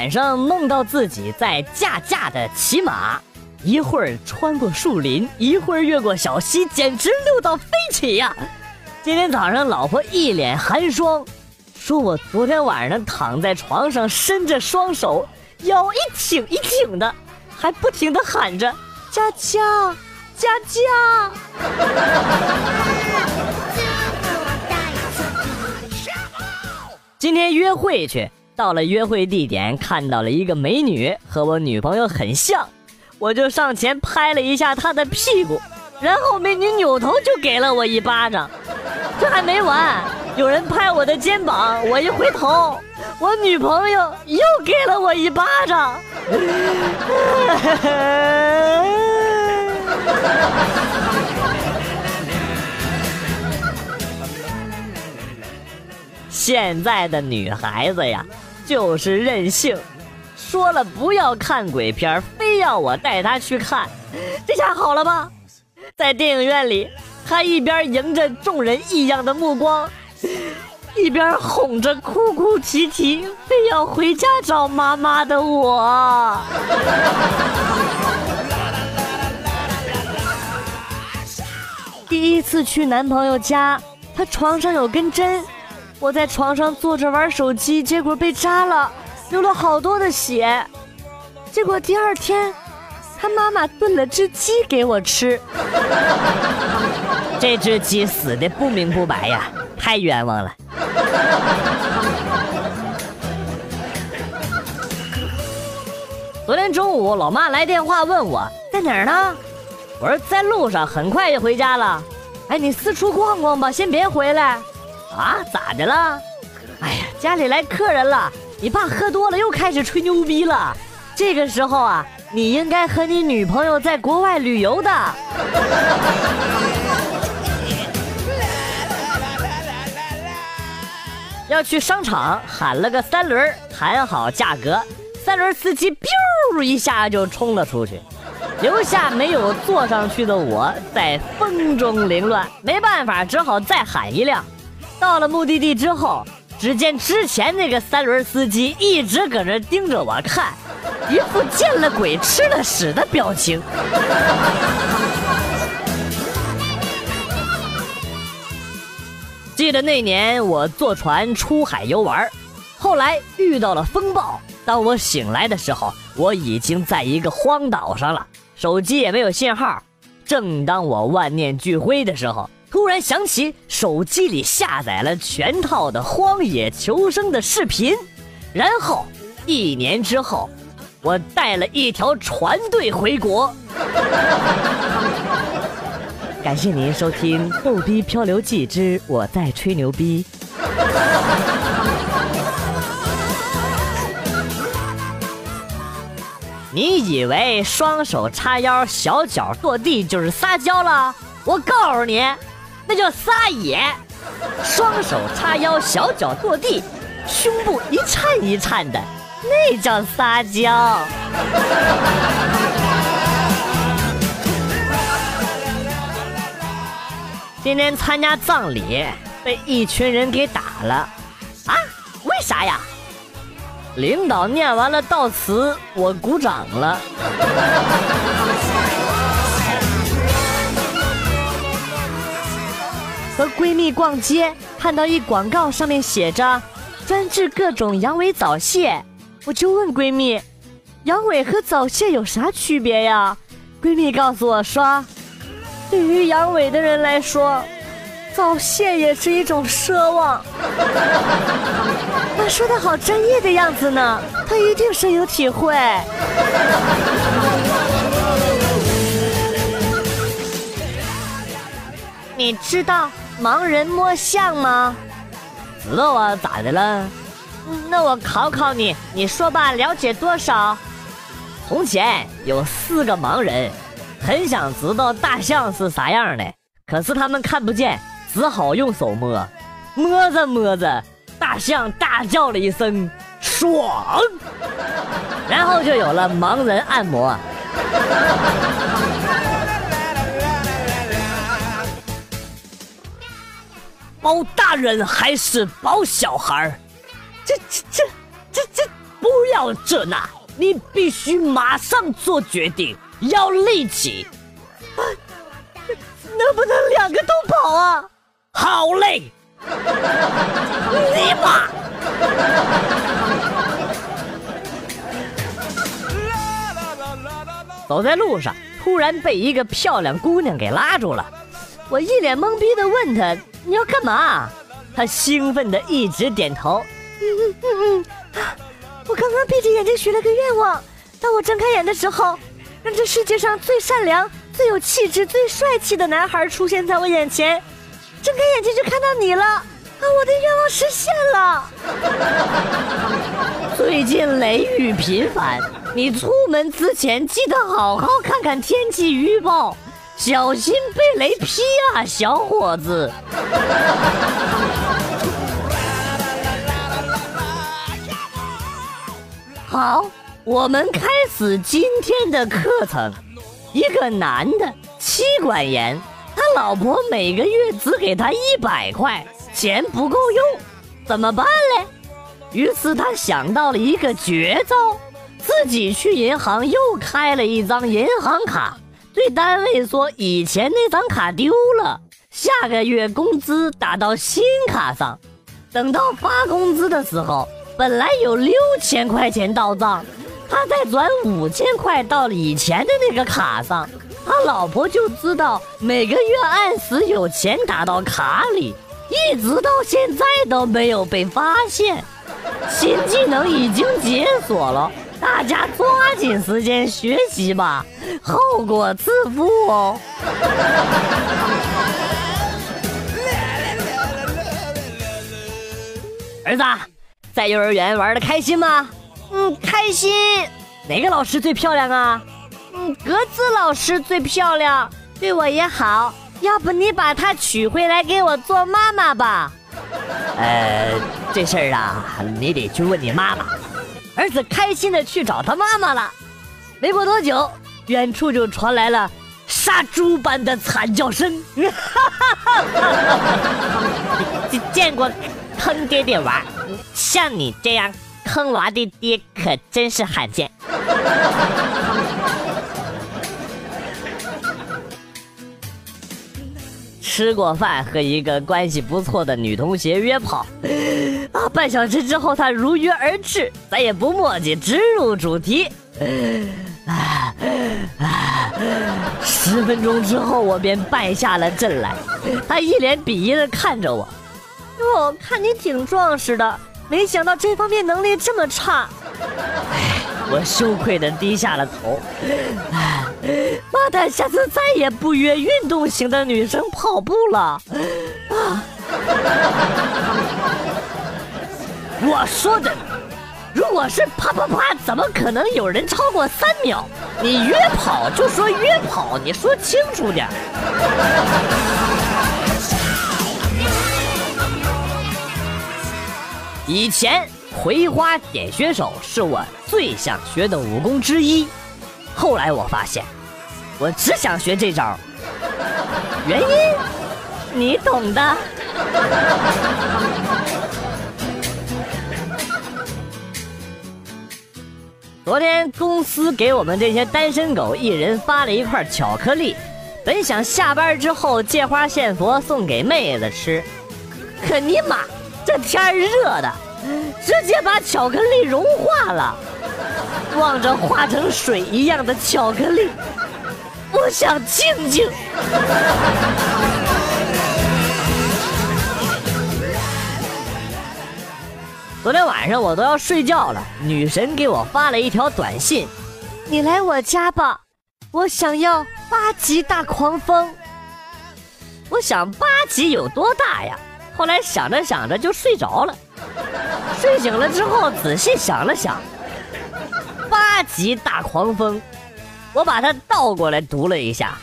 晚上梦到自己在驾驾的骑马，一会儿穿过树林，一会儿越过小溪，简直溜到飞起呀！今天早上老婆一脸寒霜，说我昨天晚上躺在床上，伸着双手，腰一挺一挺的，还不停的喊着“佳佳，佳佳”。今天约会去。到了约会地点，看到了一个美女，和我女朋友很像，我就上前拍了一下她的屁股，然后美女扭头就给了我一巴掌。这还没完，有人拍我的肩膀，我一回头，我女朋友又给了我一巴掌。现在的女孩子呀。就是任性，说了不要看鬼片，非要我带他去看，这下好了吧？在电影院里，他一边迎着众人异样的目光，一边哄着哭哭啼啼，非要回家找妈妈的我。第一次去男朋友家，他床上有根针。我在床上坐着玩手机，结果被扎了，流了好多的血。结果第二天，他妈妈炖了只鸡给我吃。这只鸡死的不明不白呀，太冤枉了。昨天中午，老妈来电话问我在哪儿呢，我说在路上，很快就回家了。哎，你四处逛逛吧，先别回来。啊，咋的了？哎呀，家里来客人了，你爸喝多了又开始吹牛逼了。这个时候啊，你应该和你女朋友在国外旅游的。要去商场，喊了个三轮，谈好价格，三轮司机 biu 一下就冲了出去，留下没有坐上去的我在风中凌乱。没办法，只好再喊一辆。到了目的地之后，只见之前那个三轮司机一直搁那盯着我看，一副见了鬼吃了屎的表情。记得那年我坐船出海游玩，后来遇到了风暴。当我醒来的时候，我已经在一个荒岛上了，手机也没有信号。正当我万念俱灰的时候。突然想起手机里下载了全套的《荒野求生》的视频，然后一年之后，我带了一条船队回国。感谢您收听《逗逼漂流记之我在吹牛逼》。你以为双手叉腰、小脚跺地就是撒娇了？我告诉你。那叫撒野，双手叉腰，小脚跺地，胸部一颤一颤的，那叫撒娇。今天参加葬礼，被一群人给打了，啊？为啥呀？领导念完了悼词，我鼓掌了。和闺蜜逛街，看到一广告，上面写着“专治各种阳痿早泄”，我就问闺蜜：“阳痿和早泄有啥区别呀？”闺蜜告诉我说：“对于阳痿的人来说，早泄也是一种奢望。”她说的好专业的样子呢，她一定深有体会。你知道？盲人摸象吗？知道啊，咋的了？那我考考你，你说吧，了解多少？从前有四个盲人，很想知道大象是啥样的，可是他们看不见，只好用手摸。摸着摸着，大象大叫了一声“爽”，然后就有了盲人按摩。包大人还是包小孩儿？这这这这这不要这那，你必须马上做决定，要立即。能不能两个都跑啊？好嘞！尼玛！走在路上，突然被一个漂亮姑娘给拉住了。我一脸懵逼的问她：“你要干嘛？”他兴奋的一直点头。嗯嗯嗯嗯，我刚刚闭着眼睛许了个愿望，当我睁开眼的时候，让这世界上最善良、最有气质、最帅气的男孩出现在我眼前。睁开眼睛就看到你了，啊！我的愿望实现了。最近雷雨频繁，你出门之前记得好好看看天气预报，小心被雷劈啊，小伙子。好，我们开始今天的课程。一个男的，妻管严。他老婆每个月只给他一百块钱不够用，怎么办嘞？于是他想到了一个绝招，自己去银行又开了一张银行卡，对单位说以前那张卡丢了，下个月工资打到新卡上。等到发工资的时候，本来有六千块钱到账，他再转五千块到以前的那个卡上。他老婆就知道每个月按时有钱打到卡里，一直到现在都没有被发现。新技能已经解锁了，大家抓紧时间学习吧，后果自负哦。儿子，在幼儿园玩的开心吗？嗯，开心。哪个老师最漂亮啊？嗯，格子老师最漂亮，对我也好。要不你把她娶回来给我做妈妈吧？呃，这事儿啊，你得去问你妈妈。儿子开心的去找他妈妈了。没过多久，远处就传来了杀猪般的惨叫声。见 见过坑爹爹娃，像你这样坑娃的爹可真是罕见。吃过饭，和一个关系不错的女同学约炮，啊，半小时之后，她如约而至，咱也不墨迹，直入主题。啊啊！十分钟之后，我便败下了阵来。她一脸鄙夷的看着我，哟，看你挺壮实的，没想到这方面能力这么差。唉，我羞愧的低下了头。哎 妈的，下次再也不约运动型的女生跑步了。啊！我说的，如果是啪啪啪，怎么可能有人超过三秒？你约跑就说约跑，你说清楚点。以前葵花点穴手是我最想学的武功之一。后来我发现，我只想学这招，原因你懂的。昨天公司给我们这些单身狗一人发了一块巧克力，本想下班之后借花献佛送给妹子吃，可尼玛这天热的，直接把巧克力融化了。望着化成水一样的巧克力，我想静静。昨天晚上我都要睡觉了，女神给我发了一条短信：“你来我家吧，我想要八级大狂风。”我想八级有多大呀？后来想着想着就睡着了。睡醒了之后仔细想了想。八级大狂风，我把它倒过来读了一下。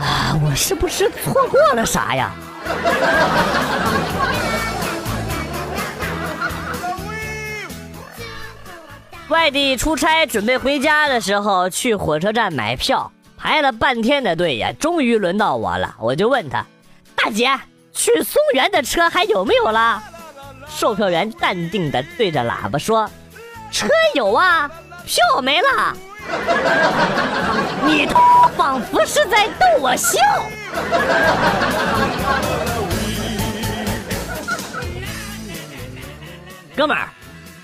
啊，我是不是错过了啥呀？外地出差准备回家的时候，去火车站买票，排了半天的队呀，终于轮到我了。我就问他：“大姐，去松原的车还有没有了？”售票员淡定的对着喇叭说：“车有啊，票没了。”你仿佛是在逗我笑。哥们儿，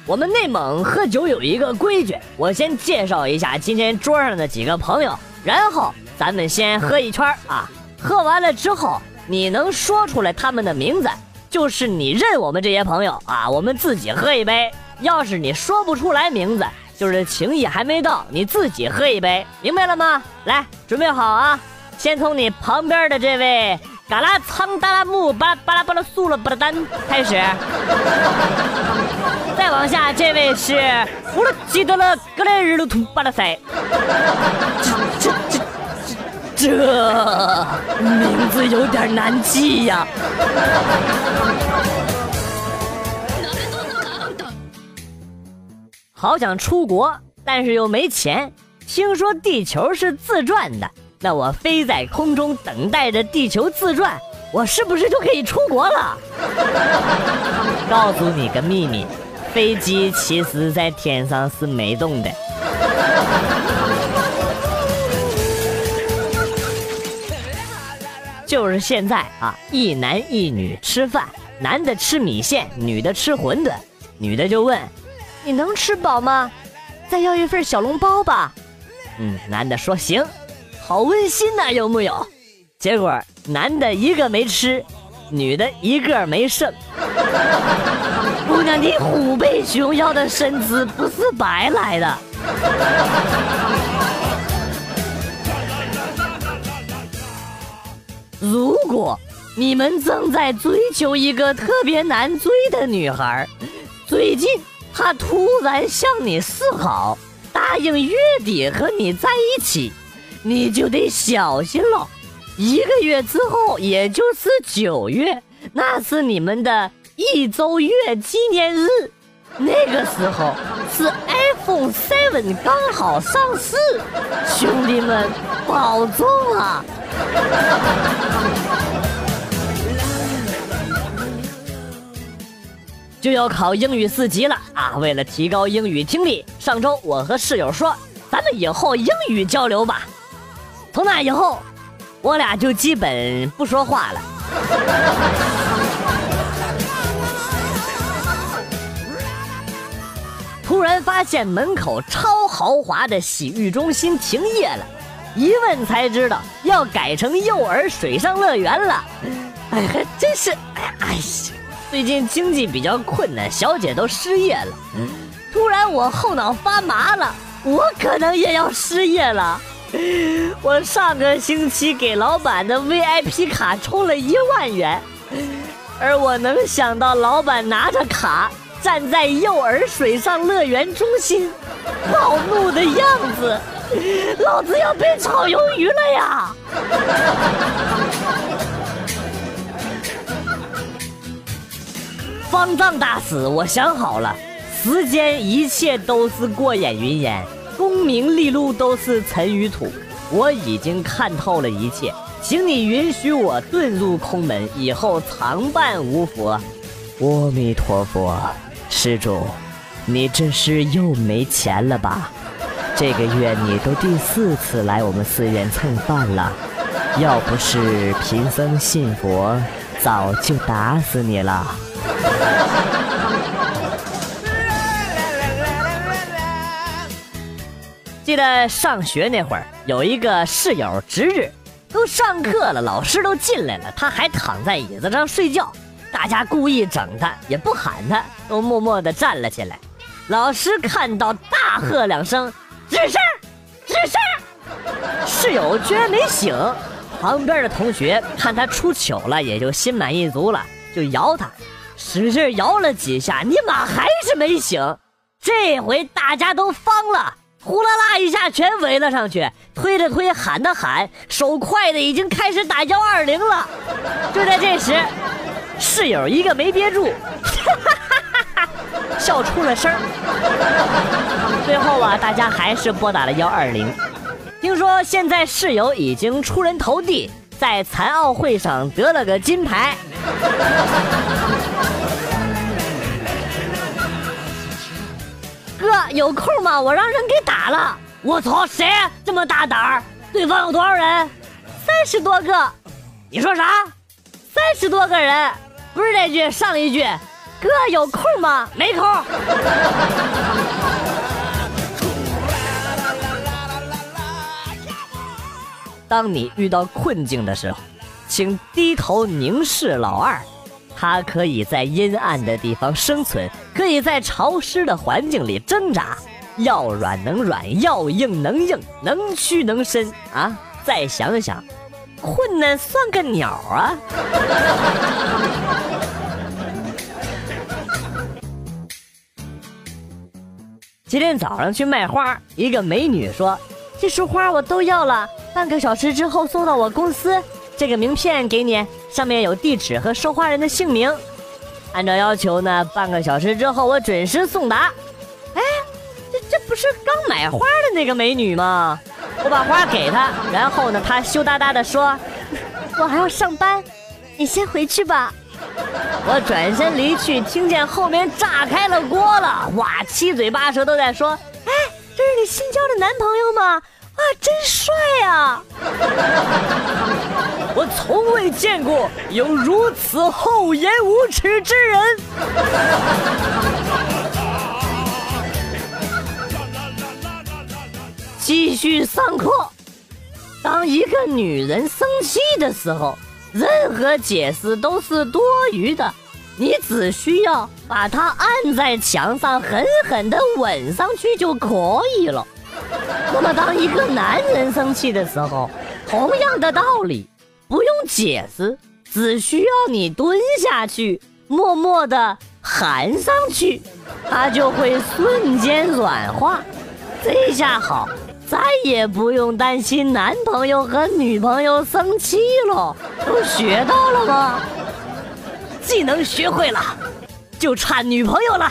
我们内蒙喝酒有一个规矩，我先介绍一下今天桌上的几个朋友，然后咱们先喝一圈啊。喝完了之后，你能说出来他们的名字，就是你认我们这些朋友啊。我们自己喝一杯，要是你说不出来名字，就是情谊还没到，你自己喝一杯，明白了吗？来，准备好啊！先从你旁边的这位嘎啦仓达拉木巴拉巴拉巴拉素了巴拉丹开始，再往下，这位是乌鲁基德勒格雷日鲁图巴拉塞。这这这。这名字有点难记呀！好想出国，但是又没钱。听说地球是自转的，那我飞在空中等待着地球自转，我是不是就可以出国了？告诉你个秘密，飞机其实在天上是没动的。就是现在啊，一男一女吃饭，男的吃米线，女的吃馄饨，女的就问：“你能吃饱吗？再要一份小笼包吧。”嗯，男的说：“行。”好温馨呐，有木有？结果男的一个没吃，女的一个没剩。姑娘，你虎背熊腰的身姿不是白来的。如果你们正在追求一个特别难追的女孩，最近他突然向你示好，答应月底和你在一起，你就得小心了。一个月之后，也就是九月，那是你们的一周月纪念日，那个时候是 iPhone Seven 刚好上市，兄弟们保重啊！就要考英语四级了啊！为了提高英语听力，上周我和室友说，咱们以后英语交流吧。从那以后，我俩就基本不说话了。突然发现门口超豪华的洗浴中心停业了。一问才知道要改成幼儿水上乐园了，哎，还真是，哎呀，哎呀，最近经济比较困难，小姐都失业了。突然我后脑发麻了，我可能也要失业了。我上个星期给老板的 VIP 卡充了一万元，而我能想到老板拿着卡站在幼儿水上乐园中心，暴怒的样子。老子要被炒鱿鱼了呀！方丈大师，我想好了，世间一切都是过眼云烟，功名利禄都是尘与土。我已经看透了一切，请你允许我遁入空门，以后常伴无佛。阿弥陀佛，施主，你这是又没钱了吧？这个月你都第四次来我们寺院蹭饭了，要不是贫僧信佛，早就打死你了。记得上学那会儿，有一个室友值日，都上课了，老师都进来了，他还躺在椅子上睡觉。大家故意整他，也不喊他，都默默地站了起来。老师看到，大喝两声。吱声，吱声，室友居然没醒。旁边的同学看他出糗了，也就心满意足了，就摇他，使劲摇了几下，尼玛还是没醒。这回大家都慌了，呼啦啦一下全围了上去，推的推，喊的喊，手快的已经开始打幺二零了。就在这时，室友一个没憋住。哈 哈笑出了声，最后啊，大家还是拨打了幺二零。听说现在室友已经出人头地，在残奥会上得了个金牌。有空吗？我让人给打了。我操，谁这么大胆儿？对方有多少人？三十多个。你说啥？三十多个人。不是这句，上一句。哥有空吗？没空。当你遇到困境的时候，请低头凝视老二。它可以在阴暗的地方生存，可以在潮湿的环境里挣扎，要软能软，要硬能硬，能屈能伸啊！再想想，困难算个鸟啊！今天早上去卖花，一个美女说：“这束花我都要了，半个小时之后送到我公司。”这个名片给你，上面有地址和收花人的姓名。按照要求呢，半个小时之后我准时送达。哎，这这不是刚买花的那个美女吗？我把花给她，然后呢，她羞答答的说：“我还要上班，你先回去吧。”我转身离去，听见后面炸开了锅了，哇，七嘴八舌都在说：“哎，这是你新交的男朋友吗？”啊，真帅啊！我从未见过有如此厚颜无耻之人。继续上课。当一个女人生气的时候，任何解释都是多余的，你只需要把她按在墙上，狠狠的吻上去就可以了。那么，当一个男人生气的时候，同样的道理，不用解释，只需要你蹲下去，默默的含上去，他就会瞬间软化。这下好，再也不用担心男朋友和女朋友生气了。都学到了吗？技能学会了，就差女朋友了。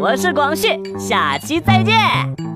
我是广旭，下期再见。